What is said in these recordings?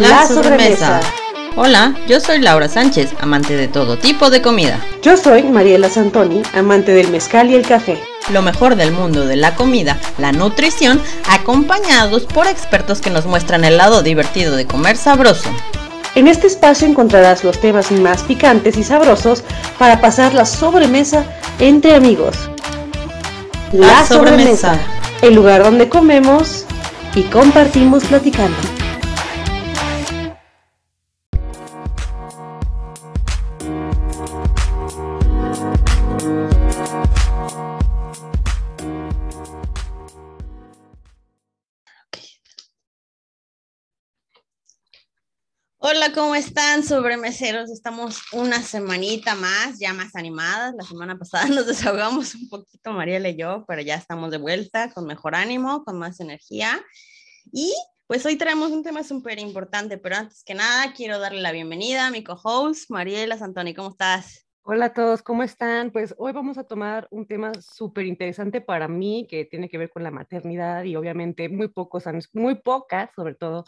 La, sobremesa. Hola, yo soy Laura Sánchez, amante de todo tipo de comida. Yo soy Mariela Santoni, amante del mezcal y el café. Lo mejor del mundo de la comida, la nutrición, acompañados por expertos que nos muestran el lado divertido de comer sabroso. En este espacio encontrarás los temas más picantes y sabrosos para pasar la sobremesa entre amigos. La, sobremesa, el lugar donde comemos y compartimos platicando. ¿Cómo están, sobremeseros? Estamos una semanita más, ya más animadas. La semana pasada nos desahogamos un poquito, Mariela y yo, pero ya estamos de vuelta con mejor ánimo, con más energía. Y pues hoy traemos un tema súper importante, pero antes que nada quiero darle la bienvenida a mi co-host, Mariela Santoni. ¿Cómo estás? Hola a todos, ¿cómo están? Pues hoy vamos a tomar un tema súper interesante para mí que tiene que ver con la maternidad y obviamente muy pocos, muy pocas sobre todo,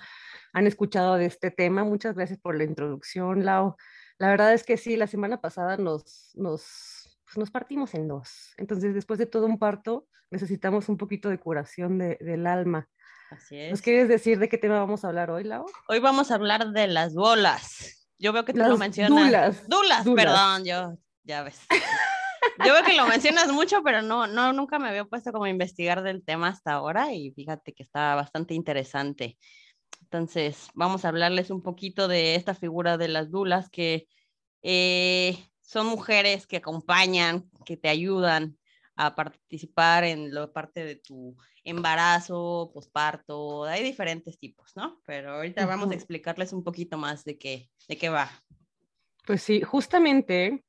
han escuchado de este tema. Muchas gracias por la introducción, Lau. La verdad es que sí, la semana pasada nos, nos, pues nos partimos en dos. Entonces, después de todo un parto, necesitamos un poquito de curación de, del alma. Así es. ¿Nos quieres decir de qué tema vamos a hablar hoy, Lau? Hoy vamos a hablar de las bolas. Yo veo que tú lo mencionas. Dulas. dulas. perdón, yo, ya ves. Yo veo que lo mencionas mucho, pero no, no, nunca me había puesto como a investigar del tema hasta ahora y fíjate que está bastante interesante. Entonces, vamos a hablarles un poquito de esta figura de las dulas que eh, son mujeres que acompañan, que te ayudan a participar en la parte de tu embarazo, posparto, hay diferentes tipos, ¿no? Pero ahorita vamos a explicarles un poquito más de qué, de qué va. Pues sí, justamente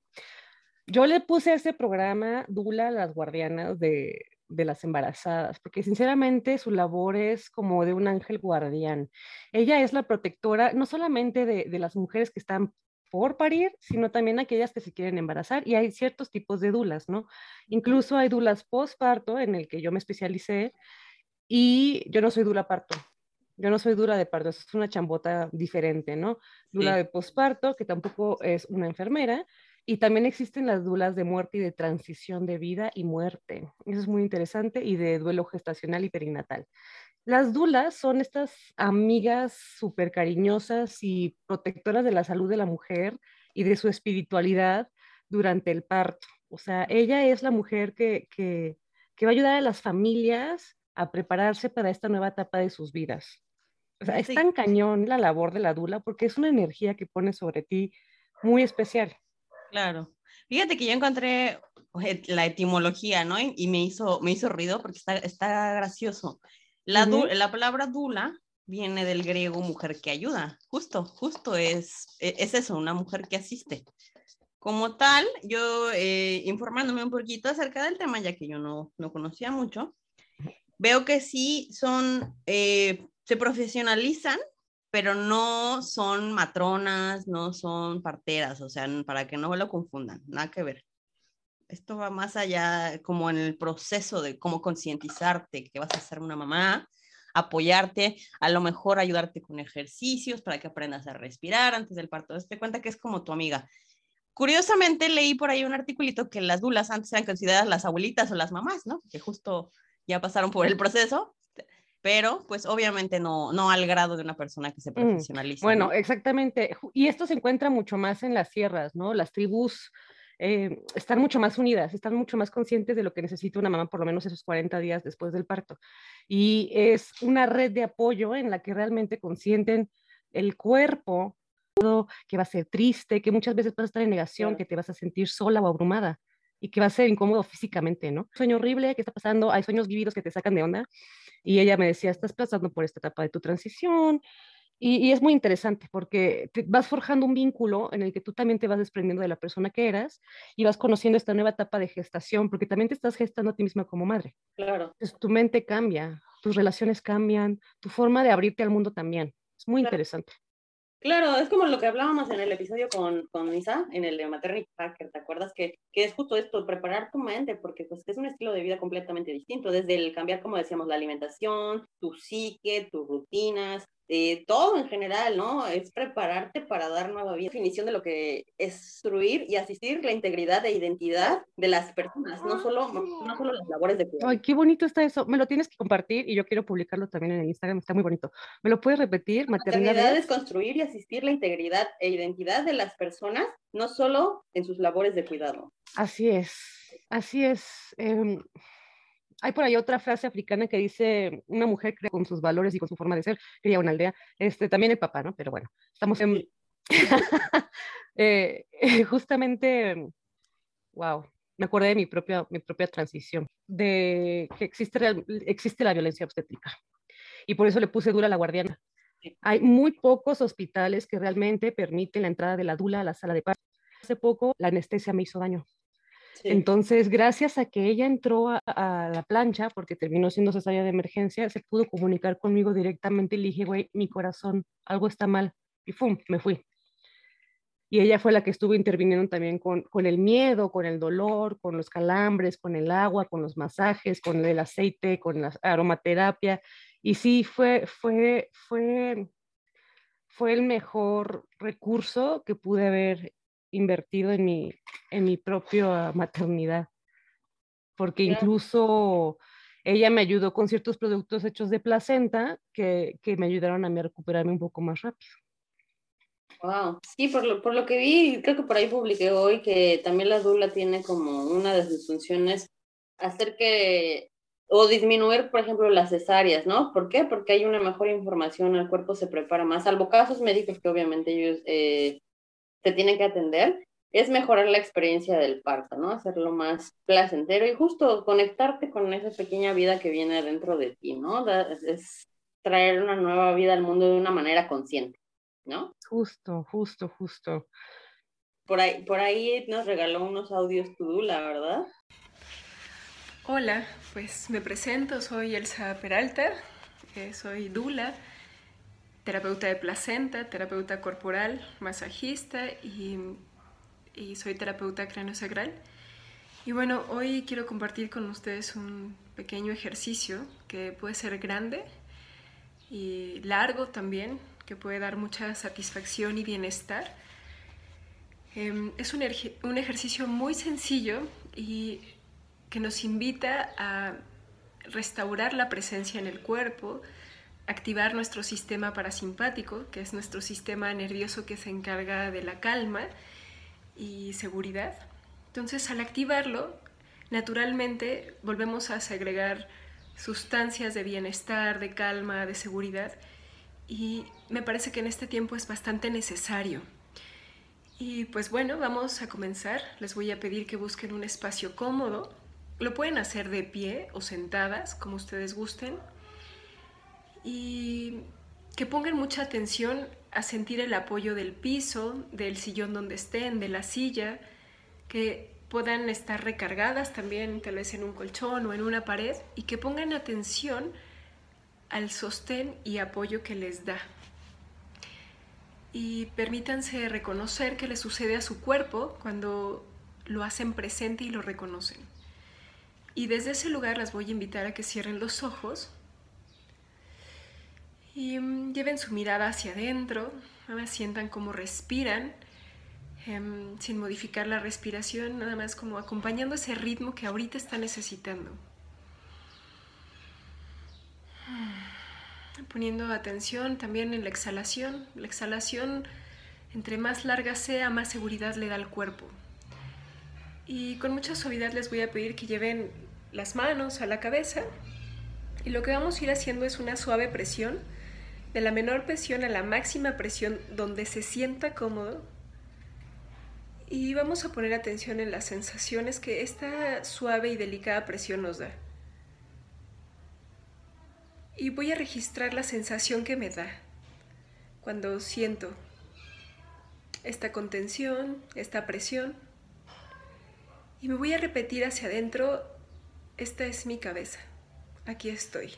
yo le puse a este programa Dula, las guardianas de, de las embarazadas, porque sinceramente su labor es como de un ángel guardián. Ella es la protectora no solamente de, de las mujeres que están por parir, sino también aquellas que se quieren embarazar. Y hay ciertos tipos de dulas, ¿no? Incluso hay dulas postparto, en el que yo me especialicé, y yo no soy dula parto. Yo no soy dura de parto, es una chambota diferente, ¿no? Dula de posparto, que tampoco es una enfermera, y también existen las dulas de muerte y de transición de vida y muerte. Eso es muy interesante y de duelo gestacional y perinatal. Las dulas son estas amigas súper cariñosas y protectoras de la salud de la mujer y de su espiritualidad durante el parto. O sea, ella es la mujer que, que, que va a ayudar a las familias a prepararse para esta nueva etapa de sus vidas. O sea, es tan cañón la labor de la dula porque es una energía que pone sobre ti muy especial. Claro. Fíjate que yo encontré la etimología, ¿no? Y me hizo, me hizo ruido porque está, está gracioso. La, la palabra dula viene del griego mujer que ayuda. Justo, justo es, e, es eso, una mujer que asiste. Como tal, yo eh, informándome un poquito acerca del tema, ya que yo no, no conocía mucho, veo que sí son, eh, se profesionalizan pero no son matronas, no son parteras, o sea, para que no lo confundan, nada que ver. Esto va más allá como en el proceso de cómo concientizarte que vas a ser una mamá, apoyarte, a lo mejor ayudarte con ejercicios para que aprendas a respirar antes del parto. Te cuenta que es como tu amiga. Curiosamente leí por ahí un articulito que las dulas antes eran consideradas las abuelitas o las mamás, ¿no? Que justo ya pasaron por el proceso pero pues obviamente no, no al grado de una persona que se mm, profesionaliza. bueno, exactamente. Y esto se encuentra mucho más en las sierras, ¿no? Las tribus eh, están mucho más unidas, están mucho más conscientes de lo que necesita una mamá por lo menos esos 40 días después del parto. Y es una red de apoyo en la que realmente consienten el cuerpo, que va a ser triste, que muchas veces vas a estar en negación, que te vas a sentir sola o abrumada y que va a ser incómodo físicamente, ¿no? Sueño horrible, ¿qué está pasando? Hay sueños vividos que te sacan de onda y ella me decía, estás pasando por esta etapa de tu transición. Y, es muy interesante porque te vas forjando un vínculo en el que tú también te vas desprendiendo de la persona que eras y vas conociendo esta nueva etapa de gestación, porque también te estás gestando a ti misma como madre. Claro. Entonces, tu mente cambia, tus relaciones cambian, tu forma de abrirte al mundo también. Es muy interesante. Claro, es como lo que hablábamos en el episodio con, con en el de Maternity Hacker, ¿te acuerdas? Que, que es justo esto, preparar tu mente, porque pues es un estilo de vida completamente distinto, desde el cambiar, como decíamos, la alimentación, tu psique, tus rutinas, eh, todo en general, ¿no? Es prepararte para dar nueva vida. Definición de lo que es instruir y asistir la integridad e identidad de las personas, no solo, no solo las labores de cuidado. Ay, qué bonito está eso. Me lo tienes que compartir y yo quiero publicarlo también en el Instagram, está muy bonito. ¿Me lo puedes repetir? Maternidad, Maternidad es construir y asistir la integridad e identidad de las personas, no solo en sus labores de cuidado. Así es, así es. Eh, hay por ahí otra frase africana que dice, una mujer crea con sus valores y con su forma de ser, cría una aldea. Este, también el papá, ¿no? Pero bueno, estamos en... Eh, justamente, wow, me acordé de mi propia, mi propia transición, de que existe, existe la violencia obstétrica. Y por eso le puse dura a la guardiana. Hay muy pocos hospitales que realmente permiten la entrada de la dula a la sala de parto. Hace poco la anestesia me hizo daño. Entonces, gracias a que ella entró a, la plancha, porque terminó siendo cesárea de emergencia, se pudo comunicar conmigo directamente y le dije, güey, mi corazón, algo está mal. Y ¡fum! Me fui. Y ella fue la que estuvo interviniendo también con, con el miedo, con el dolor, con los calambres, con el agua, con los masajes, con el aceite, con la aromaterapia. Y sí, fue, fue, fue, fue el mejor recurso que pude haber invertido en mi, en mi propia maternidad, porque incluso ella me ayudó con ciertos productos hechos de placenta que, que me ayudaron a mí a recuperarme un poco más rápido. Wow, sí, por lo, por lo que vi, creo que por ahí publiqué hoy que también la dula tiene como una de sus funciones hacer que o disminuir, por ejemplo, las cesáreas, ¿no? ¿Por qué? Porque hay una mejor información, el cuerpo se prepara más, salvo casos médicos que obviamente ellos eh, te tienen que atender, es mejorar la experiencia del parto, ¿no? Hacerlo más placentero y justo conectarte con esa pequeña vida que viene dentro de ti, ¿no? Es traer una nueva vida al mundo de una manera consciente, ¿no? Justo, justo, justo. Por ahí, por ahí nos regaló unos audios tu Dula, ¿verdad? Hola, pues me presento, soy Elsa Peralta, eh, soy Dula terapeuta de placenta, terapeuta corporal, masajista y, soy terapeuta craniosacral. Y bueno, hoy quiero compartir con ustedes un pequeño ejercicio que puede ser grande y largo también, que puede dar mucha satisfacción y bienestar. Em, es un, un ejercicio muy sencillo y que nos invita a restaurar la presencia en el cuerpo, activar nuestro sistema parasimpático, que es nuestro sistema nervioso que se encarga de la calma y seguridad. Entonces, al activarlo, naturalmente volvemos a segregar sustancias de bienestar, de calma, de seguridad, y me parece que en este tiempo es bastante necesario. Y pues bueno, vamos a comenzar. Les voy a pedir que busquen un espacio cómodo. Lo pueden hacer de pie o sentadas, como ustedes gusten y que pongan mucha atención a sentir el apoyo del piso, del sillón donde estén, de la silla, que puedan estar recargadas también tal vez en un colchón o en una pared y que pongan atención al sostén y apoyo que les da. Y permítanse reconocer qué le sucede a su cuerpo cuando lo hacen presente y lo reconocen. Y desde ese lugar las voy a invitar a que cierren los ojos y mm, lleven su mirada hacia adentro, nada más sientan cómo respiran, em, sin modificar la respiración, nada más como acompañando ese ritmo que ahorita está necesitando. Poniendo atención también en la exhalación. La exhalación, entre más larga sea, más seguridad le da al cuerpo. Y con mucha suavidad les voy a pedir que lleven las manos a la cabeza. Y lo que vamos a ir haciendo es una suave presión de la menor presión a la máxima presión donde se sienta cómodo. Y vamos a poner atención en las sensaciones que esta suave y delicada presión nos da. Y voy a registrar la sensación que me da cuando siento esta contención, esta presión. Y me voy a repetir hacia adentro, esta es mi cabeza, aquí estoy.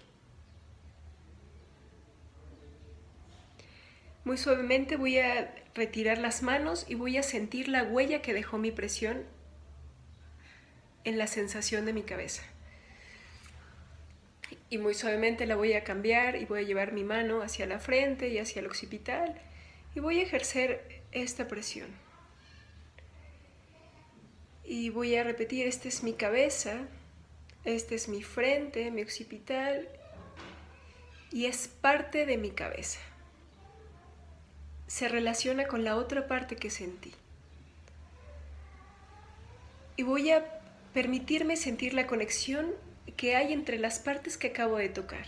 Muy suavemente voy a retirar las manos y voy a sentir la huella que dejó mi presión en la sensación de mi cabeza. y muy suavemente la voy a cambiar y voy a llevar mi mano hacia la frente y hacia el occipital y voy a ejercer esta presión. Y voy a repetir, esta es mi cabeza, este es mi frente, mi occipital y es parte de mi cabeza. Se relaciona con la otra parte que sentí. Y voy a permitirme sentir la conexión que hay entre las partes que acabo de tocar,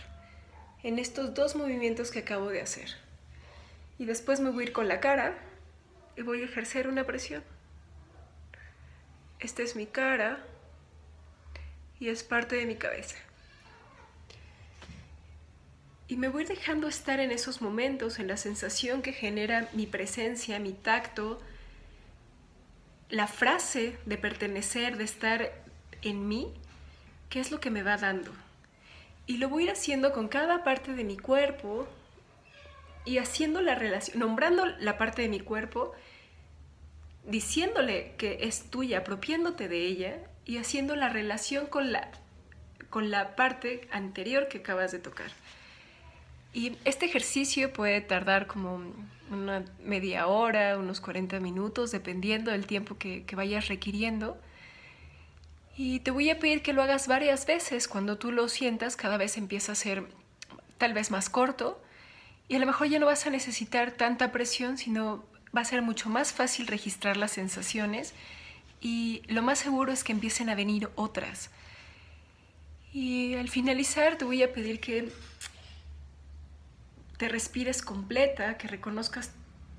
en estos dos movimientos que acabo de hacer. Y después me voy a ir con la cara y voy a ejercer una presión. Esta es mi cara y es parte de mi cabeza. Y me voy dejando estar en esos momentos, en la sensación que genera mi presencia, mi tacto, la frase de pertenecer, de estar en mí, qué es lo que me va dando. Y lo voy a ir haciendo con cada parte de mi cuerpo y haciendo la relación, nombrando la parte de mi cuerpo, diciéndole que es tuya, apropiándote de ella y haciendo la relación con la, con la parte anterior que acabas de tocar. Y este ejercicio puede tardar como una media hora, unos 40 minutos, dependiendo del tiempo que, que, vayas requiriendo. Y te voy a pedir que lo hagas varias veces. Cuando tú lo sientas, cada vez empieza a ser tal vez más corto. Y a lo mejor ya no vas a necesitar tanta presión, sino va a ser mucho más fácil registrar las sensaciones. Y lo más seguro es que empiecen a venir otras. Y al finalizar te voy a pedir que te respires completa, que reconozcas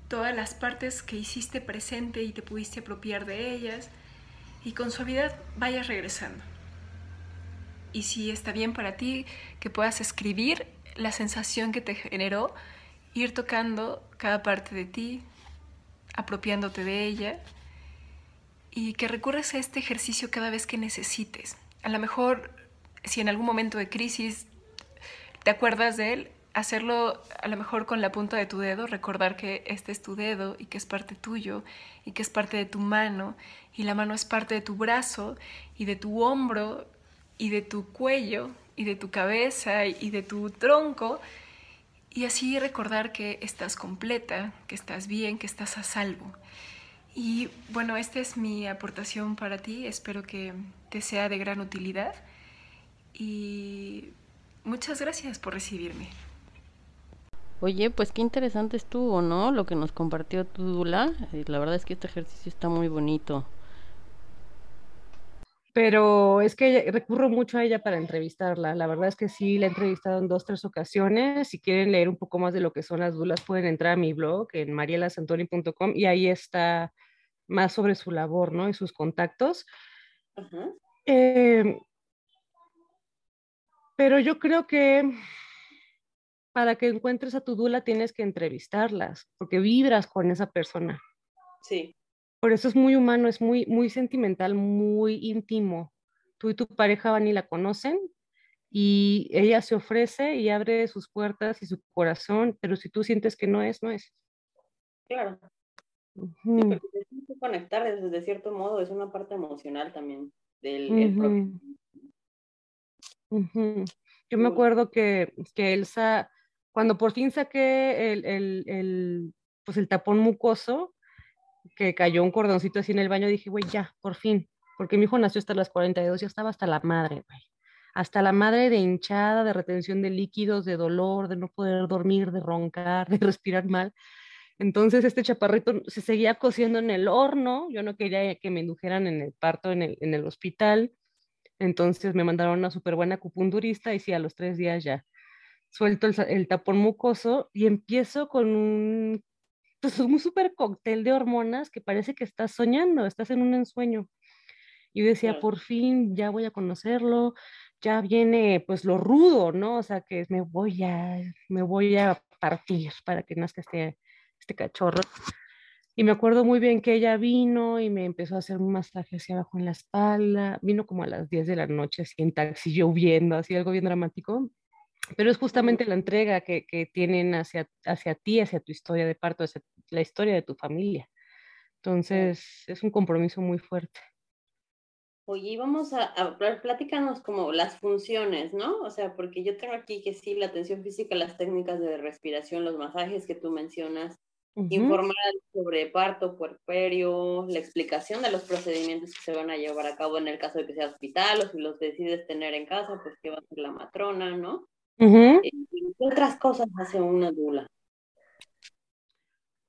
todas las partes que hiciste presente y te pudiste apropiar de ellas y con suavidad vayas regresando. Y si está bien para ti, que puedas escribir la sensación que te generó, ir tocando cada parte de ti, apropiándote de ella y que recurras a este ejercicio cada vez que necesites. A lo mejor, si en algún momento de crisis te acuerdas de él, hacerlo a lo mejor con la punta de tu dedo, recordar que este es tu dedo y que es parte tuyo y que es parte de tu mano y la mano es parte de tu brazo y de tu hombro y de tu cuello y de tu cabeza y de tu tronco y así recordar que estás completa, que estás bien, que estás a salvo. Y bueno, esta es mi aportación para ti, espero que te sea de gran utilidad y muchas gracias por recibirme. Oye, pues qué interesante estuvo, ¿no? Lo que nos compartió tu Dula. Eh, la verdad es que este ejercicio está muy bonito. Pero es que recurro mucho a ella para entrevistarla. La verdad es que sí, la he entrevistado en dos, tres ocasiones. Si quieren leer un poco más de lo que son las dulas, pueden entrar a mi blog en marielasantoni.com y ahí está más sobre su labor, ¿no? Y sus contactos. Eh, pero yo creo que para que encuentres a tu dula tienes que entrevistarlas, porque vibras con esa persona. Sí. Por eso es muy humano, es muy, muy sentimental, muy íntimo. Tú y tu pareja van y la conocen y ella se ofrece y abre sus puertas y su corazón, pero si tú sientes que no es, no es. Claro. Uh -huh. sí, conectar desde cierto modo, es una parte emocional también del uh -huh. propio. Uh -huh. Yo me acuerdo que, que Elsa cuando por fin saqué el, el, el, pues el tapón mucoso, que cayó un cordoncito así en el baño, dije, güey, ya, por fin, porque mi hijo nació hasta las 42, ya estaba hasta la madre, güey. Hasta la madre de hinchada, de retención de líquidos, de dolor, de no poder dormir, de roncar, de respirar mal. Entonces este chaparrito se seguía cociendo en el horno, yo no quería que me indujeran en el parto en el, en el hospital, entonces me mandaron a una súper buena acupunturista y sí, a los tres días ya suelto el, el, tapón mucoso y empiezo con un, pues un súper cóctel de hormonas que parece que estás soñando, estás en un ensueño. Y decía, por fin ya voy a conocerlo, ya viene pues lo rudo, ¿no? O sea, que me voy a, me voy a partir para que nazca este, este cachorro. Y me acuerdo muy bien que ella vino y me empezó a hacer un masaje hacia abajo en la espalda. Vino como a las 10 de la noche, así en taxi, lloviendo, así algo bien dramático pero es justamente la entrega que, que, tienen hacia, hacia ti, hacia tu historia de parto, hacia la historia de tu familia. Entonces, es un compromiso muy fuerte. Oye, vamos a, a platicarnos como las funciones, ¿no? O sea, porque yo tengo aquí que sí, la atención física, las técnicas de respiración, los masajes que tú mencionas, informar sobre parto, puerperio, la explicación de los procedimientos que se van a llevar a cabo en el caso de que sea hospital o si los decides tener en casa, pues qué va a hacer la matrona, ¿no? Eh, ¿Qué otras cosas hace una dula?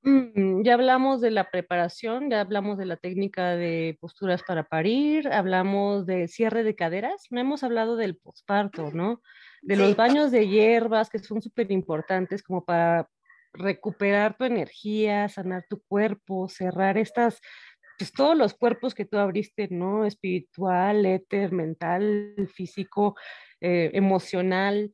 Mm, ya hablamos de la preparación, ya hablamos de la técnica de posturas para parir, hablamos de cierre de caderas, no hemos hablado del posparto, ¿no? De los baños de hierbas que son súper importantes como para recuperar tu energía, sanar tu cuerpo, cerrar estas, pues todos los cuerpos que tú abriste, ¿no? Espiritual, éter, mental, físico, eh, emocional.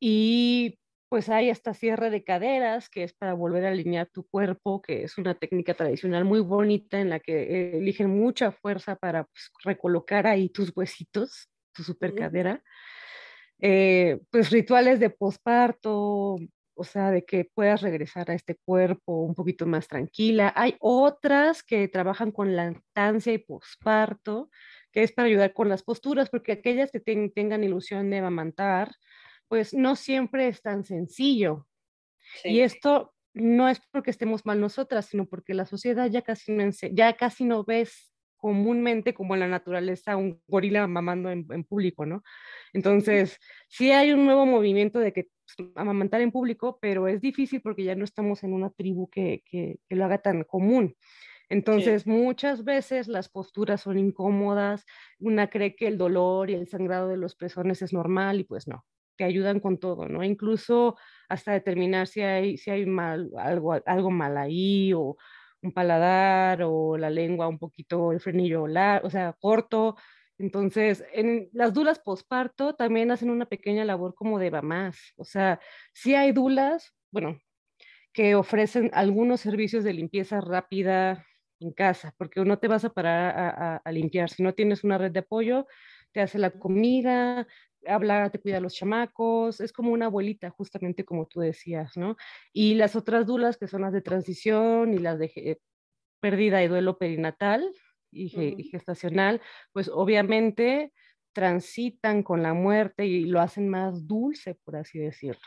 Y pues hay hasta cierre de caderas, que es para volver a alinear tu cuerpo, que es una técnica tradicional muy bonita en la que eligen mucha fuerza para pues, recolocar ahí tus huesitos, tu super cadera. Eh, pues rituales de posparto, o sea, de que puedas regresar a este cuerpo un poquito más tranquila. Hay otras que trabajan con lactancia y posparto, que es para ayudar con las posturas, porque aquellas que tengan ilusión de amamantar, pues no siempre es tan sencillo. Y esto no es porque estemos mal nosotras, sino porque la sociedad ya casi no, ya casi no ves comúnmente como en la naturaleza un gorila mamando en, público, ¿no? Entonces, sí hay un nuevo movimiento de que pues, amamantar en público, pero es difícil porque ya no estamos en una tribu que, que, lo haga tan común. Entonces, muchas veces las posturas son incómodas, una cree que el dolor y el sangrado de los pezones es normal y pues no, te ayudan con todo, ¿no? Incluso hasta determinar si hay, si hay mal, algo, algo mal ahí o un paladar o la lengua un poquito, el frenillo o sea, corto. Entonces, en las dulas posparto también hacen una pequeña labor como de mamás. O sea, sí hay dulas, bueno, que ofrecen algunos servicios de limpieza rápida en casa, porque no te vas a parar a, a limpiar. Si no tienes una red de apoyo, te hace la comida, hablar, te cuida a los chamacos, es como una abuelita, justamente como tú decías, ¿no? Y las otras dulas, que son las de transición y las de pérdida y duelo perinatal y, gestacional, pues obviamente transitan con la muerte y lo hacen más dulce, por así decirlo.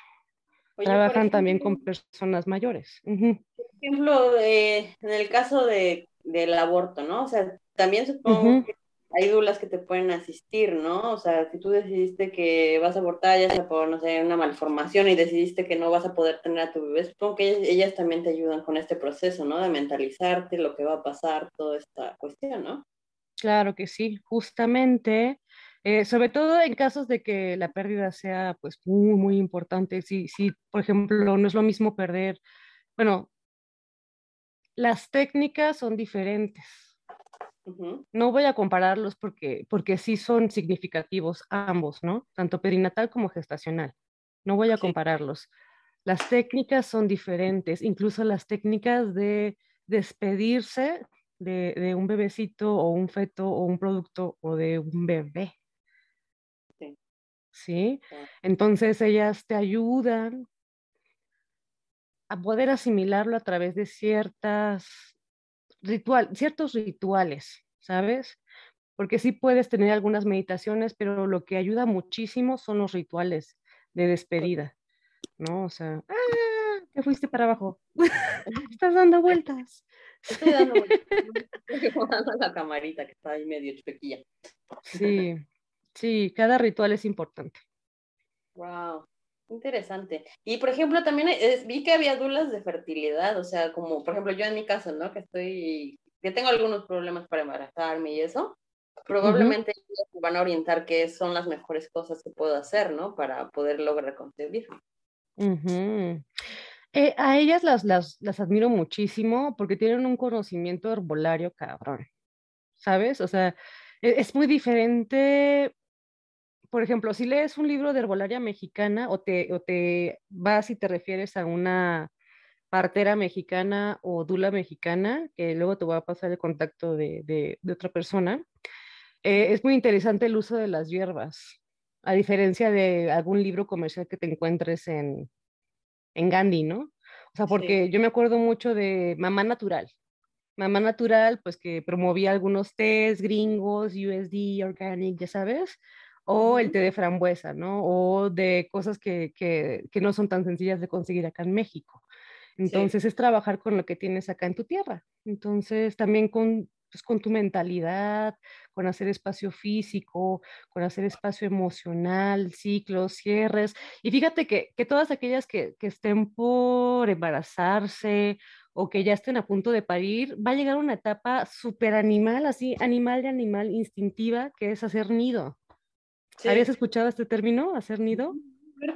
Trabajan también con personas mayores. Por ejemplo, en el caso de, del aborto, ¿no? O sea, también supongo que hay dulas que te pueden asistir, ¿no? O sea, si tú decidiste que vas a abortar, ya sea por, no sé, una malformación y decidiste que no vas a poder tener a tu bebé, supongo que ellas, también te ayudan con este proceso, ¿no? De mentalizarte lo que va a pasar, toda esta cuestión, ¿no? Claro que sí, justamente, eh, sobre todo en casos de que la pérdida sea pues muy, muy importante. Si, si, por ejemplo, no es lo mismo perder, bueno, las técnicas son diferentes no voy a compararlos porque, porque sí son significativos ambos, ¿no? Tanto perinatal como gestacional. No voy a compararlos. Las técnicas son diferentes, incluso las técnicas de despedirse de, un bebecito o un feto o un producto o de un bebé. Sí. ¿Sí? Entonces ellas te ayudan a poder asimilarlo a través de ciertas ritual, ciertos rituales, ¿sabes? Porque sí puedes tener algunas meditaciones, pero lo que ayuda muchísimo son los rituales de despedida, ¿no? O sea, ¡ah! Te fuiste para abajo. Estás dando vueltas. Estoy dando vueltas. La camarita que está ahí medio. Sí, sí, cada ritual es importante. Wow. Interesante. Y por ejemplo, también vi que había dulas de fertilidad, o sea, como por ejemplo yo en mi caso, ¿no? Que estoy, que tengo algunos problemas para embarazarme y eso, probablemente van a orientar qué son las mejores cosas que puedo hacer, ¿no? Para poder lograr concebir. Eh, a ellas las, las, las admiro muchísimo porque tienen un conocimiento herbolario cabrón, ¿sabes? O sea, e, es muy diferente por ejemplo, si lees un libro de herbolaria mexicana o te, o te vas y te refieres a una partera mexicana o dula mexicana, que luego te voy a pasar el contacto de, de, otra persona, eh, es muy interesante el uso de las hierbas, a diferencia de algún libro comercial que te encuentres en, en Gandhi, ¿no? O sea, porque yo me acuerdo mucho de Mamá Natural, Mamá Natural, pues que promovía algunos tés gringos, USD, organic, ya sabes, o el té de frambuesa, ¿no? O de cosas que, que, que no son tan sencillas de conseguir acá en México. Entonces es trabajar con lo que tienes acá en tu tierra. Entonces también con, pues, con tu mentalidad, con hacer espacio físico, con hacer espacio emocional, ciclos, cierres. Y fíjate que, que todas aquellas que, que estén por embarazarse o que ya estén a punto de parir, va a llegar una etapa súper animal, así, animal de animal instintiva, que es hacer nido. ¿Habías escuchado este término, hacer nido?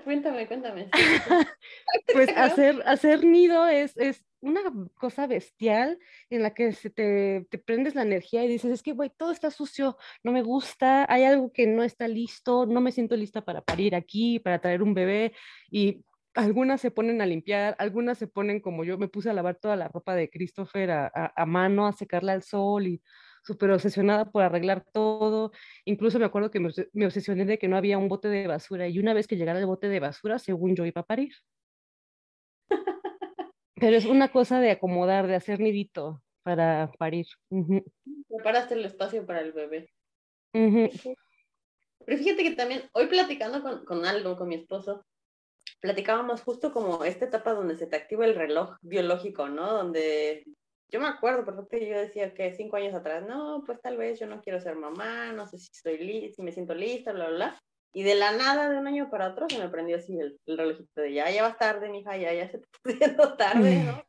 cuéntame, cuéntame. pues hacer, hacer nido es, es una cosa bestial en la que se te, te prendes la energía y dices, es que, güey, todo está sucio, no me gusta, hay algo que no está listo, no me siento lista para parir aquí, para traer un bebé y algunas se ponen a limpiar, algunas se ponen como yo, me puse a lavar toda la ropa de Christopher a, a mano, a secarla al sol y súper obsesionada por arreglar todo. Incluso me acuerdo que me, obsesioné de que no había un bote de basura y una vez que llegara el bote de basura, según yo iba a parir. Pero es una cosa de acomodar, de hacer nidito para parir. Preparaste el espacio para el bebé. Pero fíjate que también, hoy platicando con, con Aldo, con mi esposo, platicábamos justo como esta etapa donde se te activa el reloj biológico, ¿no? Donde yo me acuerdo perfecto, yo decía que cinco años atrás, no, pues tal vez yo no quiero ser mamá, no sé si estoy si me siento lista, bla, bla, bla. Y de la nada, de un año para otro, se me prendió así el, el relojito de ya, ya vas tarde, mija, ya, ya se está haciendo tarde, ¿no?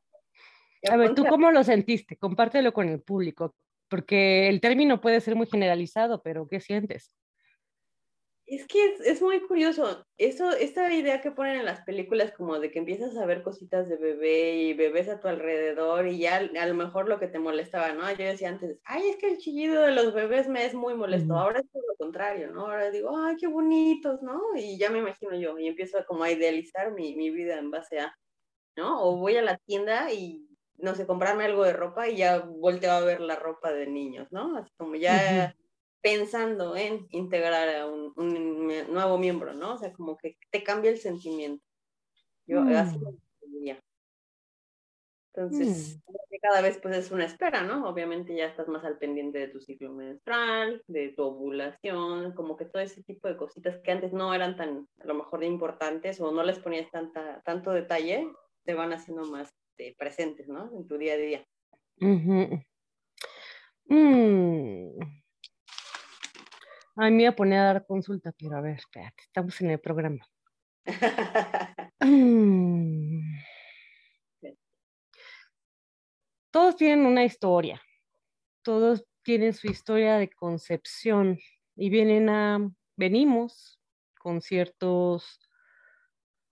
a ver, ¿tú cómo lo sentiste? Compártelo con el público, porque el término puede ser muy generalizado, pero ¿qué sientes? Es que es, muy curioso. Eso, esta idea que ponen en las películas como de que empiezas a ver cositas de bebé y bebés a tu alrededor y ya a lo mejor lo que te molestaba, ¿no? Yo decía antes, ay, es que el chillido de los bebés me es muy molesto. Ahora es todo lo contrario, ¿no? Ahora digo, ay, qué bonitos, ¿no? Y ya me imagino yo y empiezo como a idealizar mi, mi vida en base a, ¿no? O voy a la tienda y, no sé, comprarme algo de ropa y ya volteo a ver la ropa de niños, ¿no? Así como ya pensando en integrar a un, nuevo miembro, ¿no? O sea, como que te cambia el sentimiento. Yo así lo diría. Entonces, mm. cada vez pues es una espera, ¿no? Obviamente ya estás más al pendiente de tu ciclo menstrual, de tu ovulación, como que todo ese tipo de cositas que antes no eran tan, a lo mejor, importantes o no les ponías tanta, tanto detalle, te van haciendo más este, presentes, ¿no? En tu día a día. A mí me voy a poner a dar consulta, pero a ver, espérate, estamos en el programa. Todos tienen una historia, todos tienen su historia de concepción y vienen a, venimos con ciertos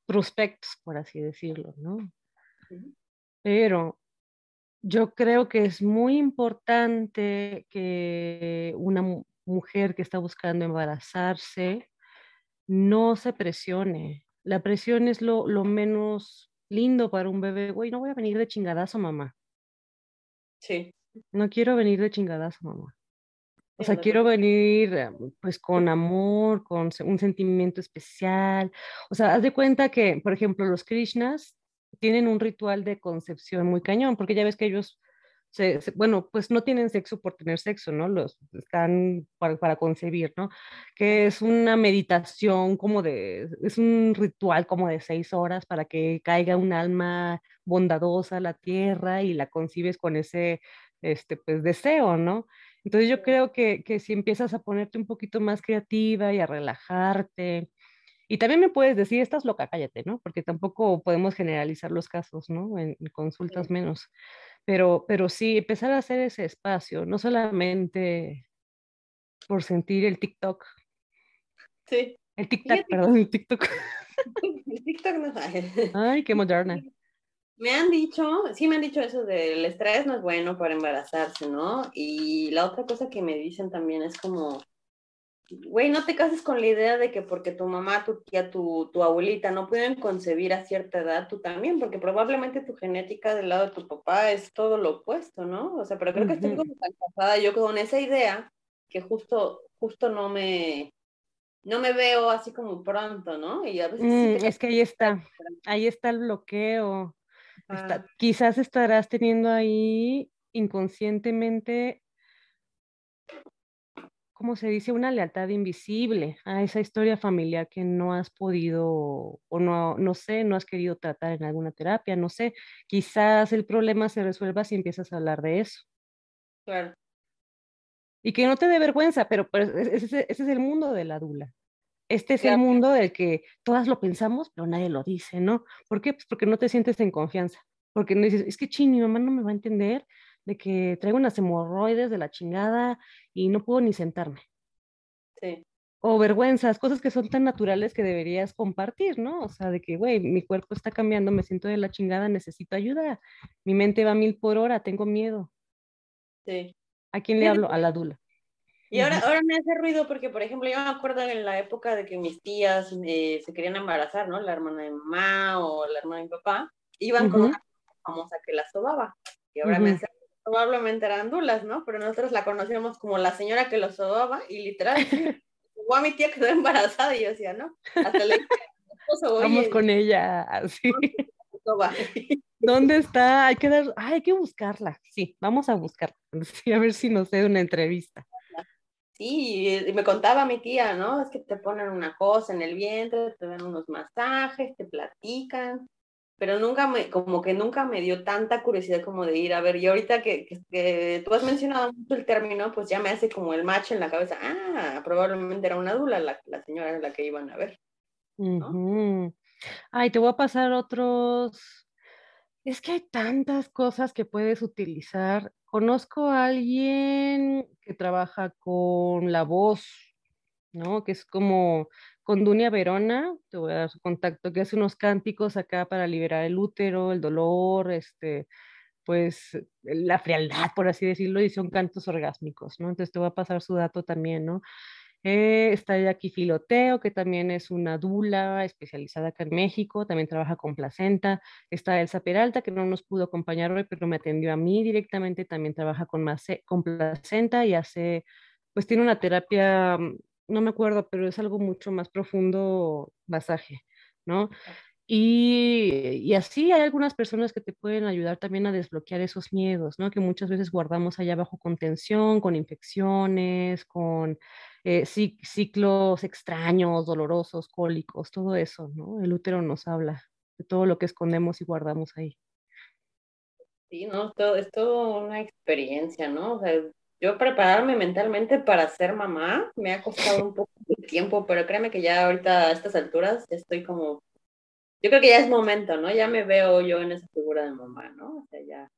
prospectos, por así decirlo, ¿no? Pero yo creo que es muy importante que una mujer que está buscando embarazarse, no se presione. La presión es lo, menos lindo para un bebé. Güey, no voy a venir de chingadazo, mamá. Sí. No quiero venir de chingadazo, mamá. O sea, quiero venir eh, pues con amor, con un sentimiento especial. O sea, haz de cuenta que, por ejemplo, los Krishnas tienen un ritual de concepción muy cañón, porque ya ves que ellos bueno, pues no tienen sexo por tener sexo, ¿no? Los están para, concebir, ¿no? Que es una meditación como de, es un ritual como de seis horas para que caiga un alma bondadosa a la tierra y la concibes con ese, este, pues, deseo, ¿no? Entonces yo creo que, que si empiezas a ponerte un poquito más creativa y a relajarte, y también me puedes decir, estás loca, cállate, ¿no? Porque tampoco podemos generalizar los casos, ¿no? En, consultas menos. Pero, pero sí, empezar a hacer ese espacio, no solamente por sentir el TikTok. Sí. El TikTok, perdón, el TikTok. El TikTok no sabe. Ay, qué moderna. Me han dicho, sí me han dicho eso del estrés no es bueno para embarazarse, ¿no? Y la otra cosa que me dicen también es como, güey, no te cases con la idea de que porque tu mamá, tu tía, tu, tu abuelita no pueden concebir a cierta edad, tú también, porque probablemente tu genética del lado de tu papá es todo lo opuesto, ¿no? O sea, pero creo que estoy como tan casada yo con esa idea que justo, justo no me, no me veo así como pronto, ¿no? Y a veces mm, es que ahí está, ahí está el bloqueo. quizás estarás teniendo ahí inconscientemente, ¿cómo se dice? Una lealtad invisible a esa historia familiar que no has podido o no, no sé, no has querido tratar en alguna terapia, no sé. Quizás el problema se resuelva si empiezas a hablar de eso. Claro. Y que no te dé vergüenza, pero pues, ese, es el mundo de la dula. Este es el mundo del que todas lo pensamos, pero nadie lo dice, ¿no? ¿Por qué? Pues porque no te sientes en confianza. Porque no dices, es que ching, mi mamá no me va a entender de que traigo unas hemorroides de la chingada y no puedo ni sentarme. Sí. O vergüenzas, cosas que son tan naturales que deberías compartir, ¿no? O sea, de que, güey, mi cuerpo está cambiando, me siento de la chingada, necesito ayuda. Mi mente va a mil por hora, tengo miedo. Sí. ¿A quién le hablo? A la dula. Y ahora, ahora me hace ruido porque, por ejemplo, yo me acuerdo en la época de que mis tías eh, se querían embarazar, ¿no? La hermana de mamá o la hermana de mi papá, iban con una famosa que la sobaba. Y ahora me hace probablemente eran dulas, ¿no? Pero nosotros la conocíamos como la señora que lo sobaba y literal, a mi tía quedó embarazada y yo decía, ¿no? Hasta le Vamos con ella, así. ¿Dónde está? Hay que dar, hay que buscarla. Sí, vamos a buscarla. Sí, a ver si nos da una entrevista. Sí, y me contaba mi tía, ¿no? Es que te ponen una cosa en el vientre, te dan unos masajes, te platican, pero nunca me, como que nunca me dio tanta curiosidad como de ir a ver. Y ahorita que, que, tú has mencionado mucho el término, pues ya me hace como el match en la cabeza. Ah, probablemente era una dula la, la señora la que iban a ver. Ay, te voy a pasar otros. Es que hay tantas cosas que puedes utilizar. Conozco a alguien que trabaja con la voz, ¿no? Que es como con Dunia Verona, te voy a dar su contacto, que hace unos cánticos acá para liberar el útero, el dolor, este, pues la frialdad, por así decirlo, y son cantos orgásmicos, ¿no? Entonces te voy a pasar su dato también, ¿no? Eh, está aquí Filoteo, que también es una dula especializada acá en México, también trabaja con placenta. Está Elsa Peralta, que no nos pudo acompañar hoy, pero me atendió a mí directamente, también trabaja con, con placenta y hace, pues tiene una terapia, no me acuerdo, pero es algo mucho más profundo, masaje, ¿no? Y, y, así hay algunas personas que te pueden ayudar también a desbloquear esos miedos, ¿no? Que muchas veces guardamos allá abajo con tensión, con infecciones, con eh, ciclos extraños, dolorosos, cólicos, todo eso, ¿no? El útero nos habla de todo lo que escondemos y guardamos ahí. Sí, no, todo, es todo una experiencia, ¿no? O sea, yo prepararme mentalmente para ser mamá me ha costado un poco de tiempo, pero créeme que ya ahorita a estas alturas estoy como, yo creo que ya es momento, ¿no? Ya me veo yo en esa figura de mamá, ¿no? O sea, ya,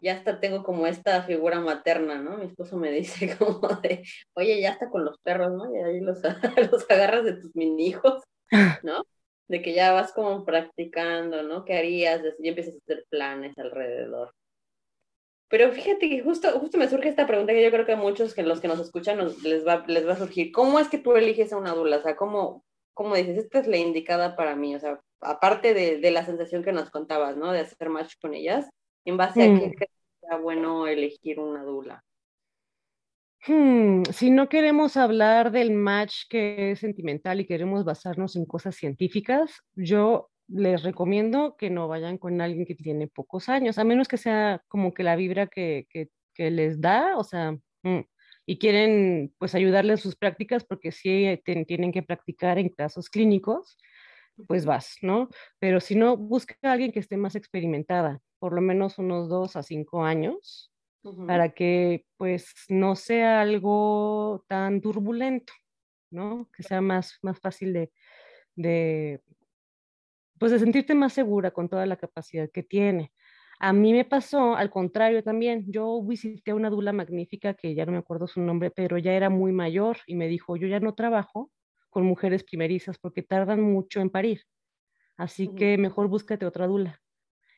ya hasta tengo como esta figura materna, ¿no? Mi esposo me dice como de, oye, ya está con los perros, ¿no? Y ahí los, agarras de tus mini hijos, ¿no? De que ya vas como practicando, ¿no? ¿Qué harías? Y empiezas a hacer planes alrededor. Pero fíjate que justo, justo me surge esta pregunta que yo creo que a muchos que los que nos escuchan les, va, les va a surgir. ¿Cómo es que tú eliges a una dula? O sea, ¿cómo, cómo dices, esta es la indicada para mí? O sea, aparte de, de la sensación que nos contabas, ¿no? De hacer match con ellas, ¿En base a qué mm. crees que sea bueno elegir una dula? Hmm, si no queremos hablar del match que es sentimental y queremos basarnos en cosas científicas, yo les recomiendo que no vayan con alguien que tiene pocos años, a menos que sea como que la vibra que, que, les da, o sea, mm, y quieren pues ayudarles en sus prácticas porque sí tienen que practicar en casos clínicos, pues vas, ¿no? Pero si no, busca a alguien que esté más experimentada, por lo menos unos dos a cinco años, para que pues no sea algo tan turbulento, ¿no? Que sea más, más fácil de, de, pues de sentirte más segura con toda la capacidad que tiene. A mí me pasó al contrario también. Yo visité a una dula magnífica que ya no me acuerdo su nombre, pero ya era muy mayor y me dijo, yo ya no trabajo con mujeres primerizas porque tardan mucho en parir. Así que mejor búscate otra dula.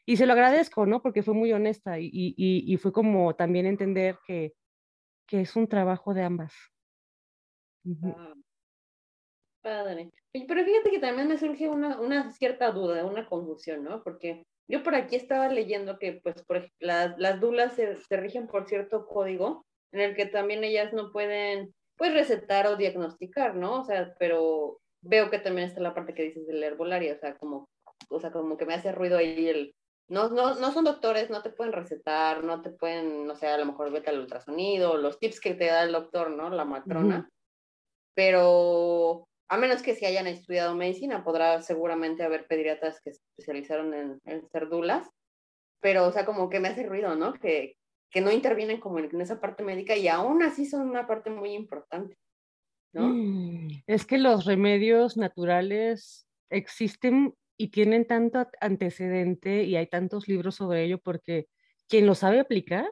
Y se lo agradezco, ¿no? Porque fue muy honesta y, y, y fue como también entender que, que, es un trabajo de ambas. Ah, padre. Pero fíjate que también me surge una, una, cierta duda, una confusión, ¿no? Porque yo por aquí estaba leyendo que, pues, por ejemplo, las, las dulas se, se rigen por cierto código en el que también ellas no pueden pues recetar o diagnosticar, ¿no? O sea, pero veo que también está la parte que dices del herbolario, o sea, como, o sea, como que me hace ruido ahí el, no, no, no son doctores, no te pueden recetar, no te pueden, no sé, a lo mejor vete al ultrasonido, los tips que te da el doctor, ¿no? La matrona. Pero a menos que si hayan estudiado medicina, podrá seguramente haber pediatras que se especializaron en, en ser dulas. Pero, o sea, como que me hace ruido, ¿no? Que, que no intervienen como en, esa parte médica y aún así son una parte muy importante, ¿no? Mm, es que los remedios naturales existen y tienen tanto antecedente y hay tantos libros sobre ello porque quien lo sabe aplicar,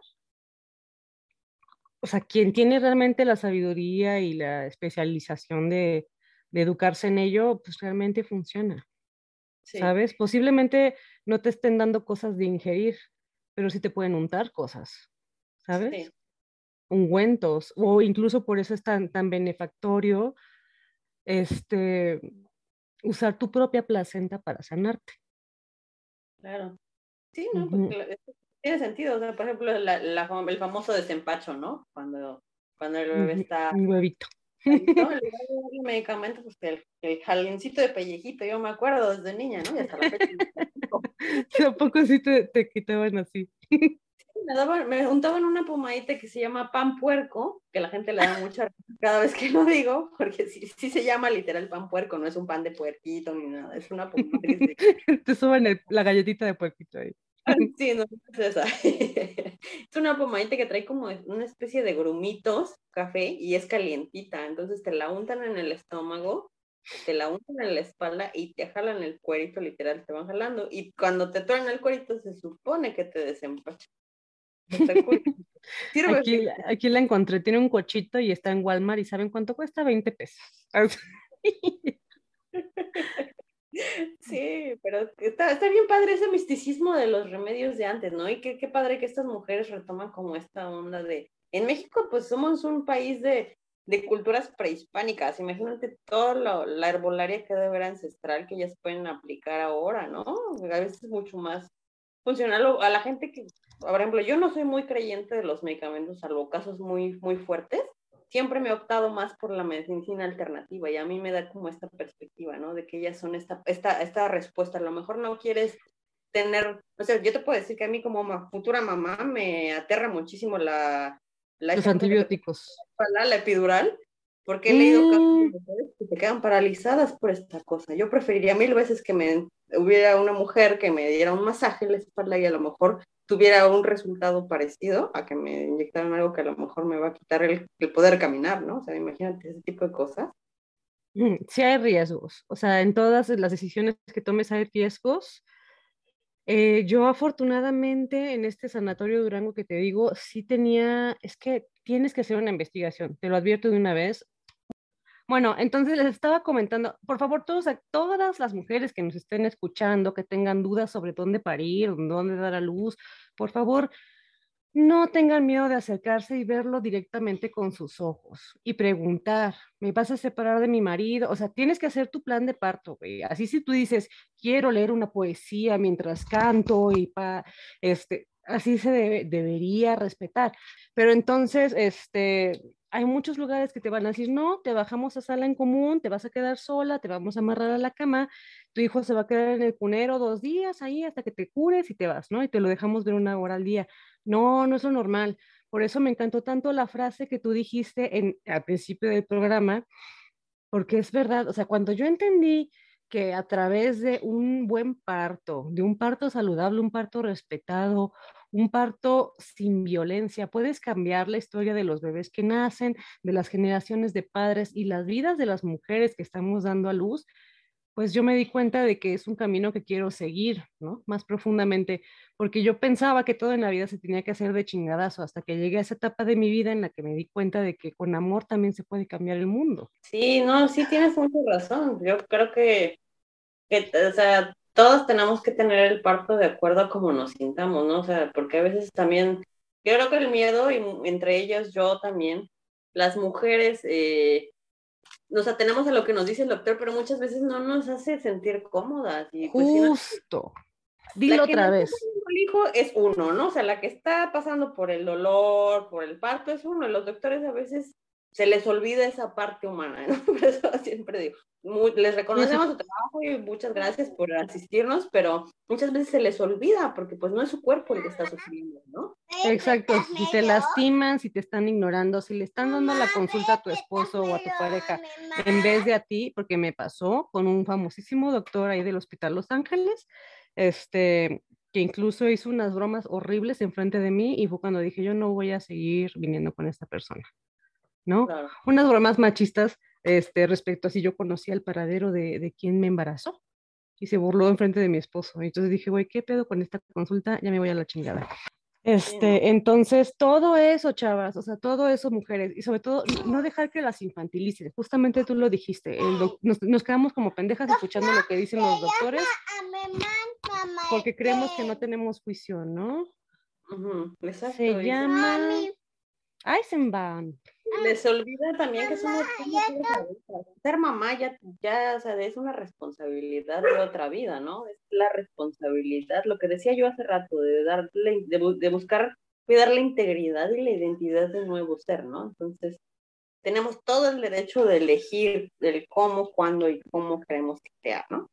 o sea, quien tiene realmente la sabiduría y la especialización de, educarse en ello, pues realmente funciona. ¿Sabes? Posiblemente no te estén dando cosas de ingerir, pero sí te pueden untar cosas, ¿sabes? Ungüentos, o incluso por eso es tan, tan benefactorio este, usar tu propia placenta para sanarte. Claro. Sí, ¿no? Tiene sentido. O sea, por ejemplo, la, el famoso desempacho, ¿no? Cuando, cuando el bebé está... Un huevito. ¿No? El, medicamento, pues el, el jalincito de pellejito, yo me acuerdo desde niña, ¿no? Y hasta la fecha. ¿A poco sí te, te quitaban así? me, daban, me untaban una pomadita que se llama pan puerco, que la gente le da mucha cada vez que lo digo, porque sí, sí, se llama literal pan puerco, no es un pan de puerquito ni nada, es una pomada que Te suben la galletita de puerquito ahí. Sí, no es esa. Es una pomadita que trae como una especie de grumitos, café, y es calientita. Entonces te la untan en el estómago, te la untan en la espalda y te jalan el cuerito, literal, te van jalando. Y cuando te traen el cuerito, se supone que te desempacha. Aquí, aquí, la encontré, tiene un cochito y está en Walmart y ¿saben cuánto cuesta? 20 pesos. Sí, pero está, bien padre ese misticismo de los remedios de antes, ¿no? Y qué, qué padre que estas mujeres retoman como esta onda de... En México, pues somos un país de, de culturas prehispánicas. Imagínate toda la herbolaria que debe haber ancestral que ellas pueden aplicar ahora, ¿no? A veces mucho más funcional a la gente que, por ejemplo, yo no soy muy creyente de los medicamentos, salvo casos muy, muy fuertes. Siempre me he optado más por la medicina alternativa y a mí me da como esta perspectiva, ¿no? De que ellas son esta, esta, esta respuesta. A lo mejor no quieres tener, o sea, yo te puedo decir que a mí como futura mamá me aterra muchísimo la... la los antibióticos. La, la epidural, porque he leído casos mm. que se quedan paralizadas por esta cosa. Yo preferiría mil veces que me hubiera una mujer que me diera un masaje en la espalda y a lo mejor tuviera un resultado parecido a que me inyectaran algo que a lo mejor me va a quitar el, poder caminar, ¿no? O sea, imagínate ese tipo de cosas. Mm, sí hay riesgos, o sea, en todas las decisiones que tomes hay riesgos. Eh, yo afortunadamente en este sanatorio Durango que te digo, sí tenía, es que tienes que hacer una investigación, te lo advierto de una vez, bueno, entonces les estaba comentando, por favor, todos, todas las mujeres que nos estén escuchando, que tengan dudas sobre dónde parir, dónde dar a luz, por favor, no tengan miedo de acercarse y verlo directamente con sus ojos y preguntar, ¿me vas a separar de mi marido? O sea, tienes que hacer tu plan de parto, güey. Así si tú dices, quiero leer una poesía mientras canto y pa, este, así se debería respetar. Pero entonces, este, hay muchos lugares que te van a decir, no, te bajamos a sala en común, te vas a quedar sola, te vamos a amarrar a la cama, tu hijo se va a quedar en el cunero dos días ahí hasta que te cures y te vas, ¿no? Y te lo dejamos ver una hora al día. No, no es lo normal. Por eso me encantó tanto la frase que tú dijiste en, al principio del programa, porque es verdad, o sea, cuando yo entendí que a través de un buen parto, de un parto saludable, un parto respetado, un parto sin violencia, puedes cambiar la historia de los bebés que nacen, de las generaciones de padres y las vidas de las mujeres que estamos dando a luz, pues yo me di cuenta de que es un camino que quiero seguir, ¿no? Más profundamente, porque yo pensaba que todo en la vida se tenía que hacer de chingadazo, hasta que llegué a esa etapa de mi vida en la que me di cuenta de que con amor también se puede cambiar el mundo. Sí, no, sí tienes mucha razón. Yo creo que, que o sea, todos tenemos que tener el parto de acuerdo a cómo nos sintamos, ¿no? O sea, porque a veces también, yo creo que el miedo, y entre ellos yo también, las mujeres, eh, nos atenemos a lo que nos dice el doctor, pero muchas veces no nos hace sentir cómodas. Y pues, Justo. Dilo otra vez. El hijo es uno, ¿no? O sea, la que está pasando por el dolor, por el parto es uno. Los doctores a veces se les olvida esa parte humana, ¿no? Por eso siempre digo, les reconocemos su trabajo y muchas gracias por asistirnos, pero muchas veces se les olvida porque pues no es su cuerpo el que está sufriendo, ¿no? Exacto, si te lastiman, si te están ignorando, si le están dando la consulta a tu esposo o a tu pareja en vez de a ti, porque me pasó con un famosísimo doctor ahí del Hospital Los Ángeles, este, que incluso hizo unas bromas horribles enfrente de mí y fue cuando dije, yo no voy a seguir viniendo con esta persona. ¿No? Unas bromas machistas este, respecto a si yo conocía el paradero de, de quien me embarazó y se burló enfrente de mi esposo. Entonces dije, güey, ¿qué pedo con esta consulta? Ya me voy a la chingada. Este, entonces, todo eso, chavas, o sea, todo eso, mujeres, y sobre todo, no dejar que las infantilicen. Justamente tú lo dijiste, nos, nos, quedamos como pendejas escuchando lo que dicen los doctores, porque creemos que no tenemos juicio, ¿no? Se llama Eisenbahn. Les olvida también que una ser mamá ya, ya o sea, es una responsabilidad de otra vida, ¿no? Es la responsabilidad, lo que decía yo hace rato, de darle, de, buscar cuidar la integridad y la identidad del nuevo ser, ¿no? Entonces, tenemos todo el derecho de elegir el cómo, cuándo y cómo queremos que sea, ¿no?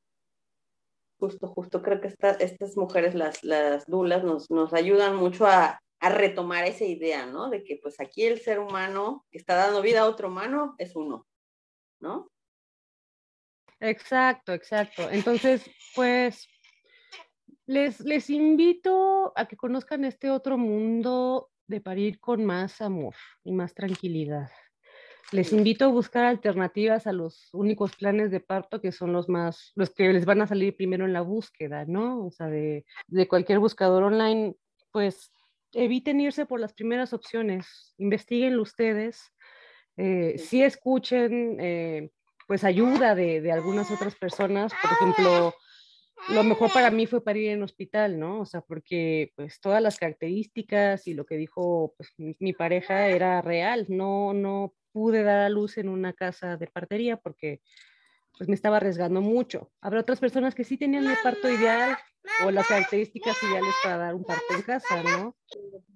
Justo, justo, creo que estas mujeres, las, las dulas, nos, nos ayudan mucho a, a retomar esa idea, ¿no? De que pues aquí el ser humano que está dando vida a otro humano es uno, ¿no? Exacto, exacto. Entonces, pues les, les invito a que conozcan este otro mundo de parir con más amor y más tranquilidad. Les invito a buscar alternativas a los únicos planes de parto que son los más, los que les van a salir primero en la búsqueda, ¿no? O sea, de, de cualquier buscador online, pues eviten irse por las primeras opciones, investiguenlo ustedes, eh, sí escuchen eh, pues ayuda de, de, algunas otras personas, por ejemplo, lo mejor para mí fue parir en hospital, ¿no? O sea, porque pues todas las características y lo que dijo pues, mi, pareja era real, no, no pude dar a luz en una casa de partería porque pues me estaba arriesgando mucho. Habrá otras personas que sí tenían el parto ideal, o las características ideales para dar un parto en casa, ¿no?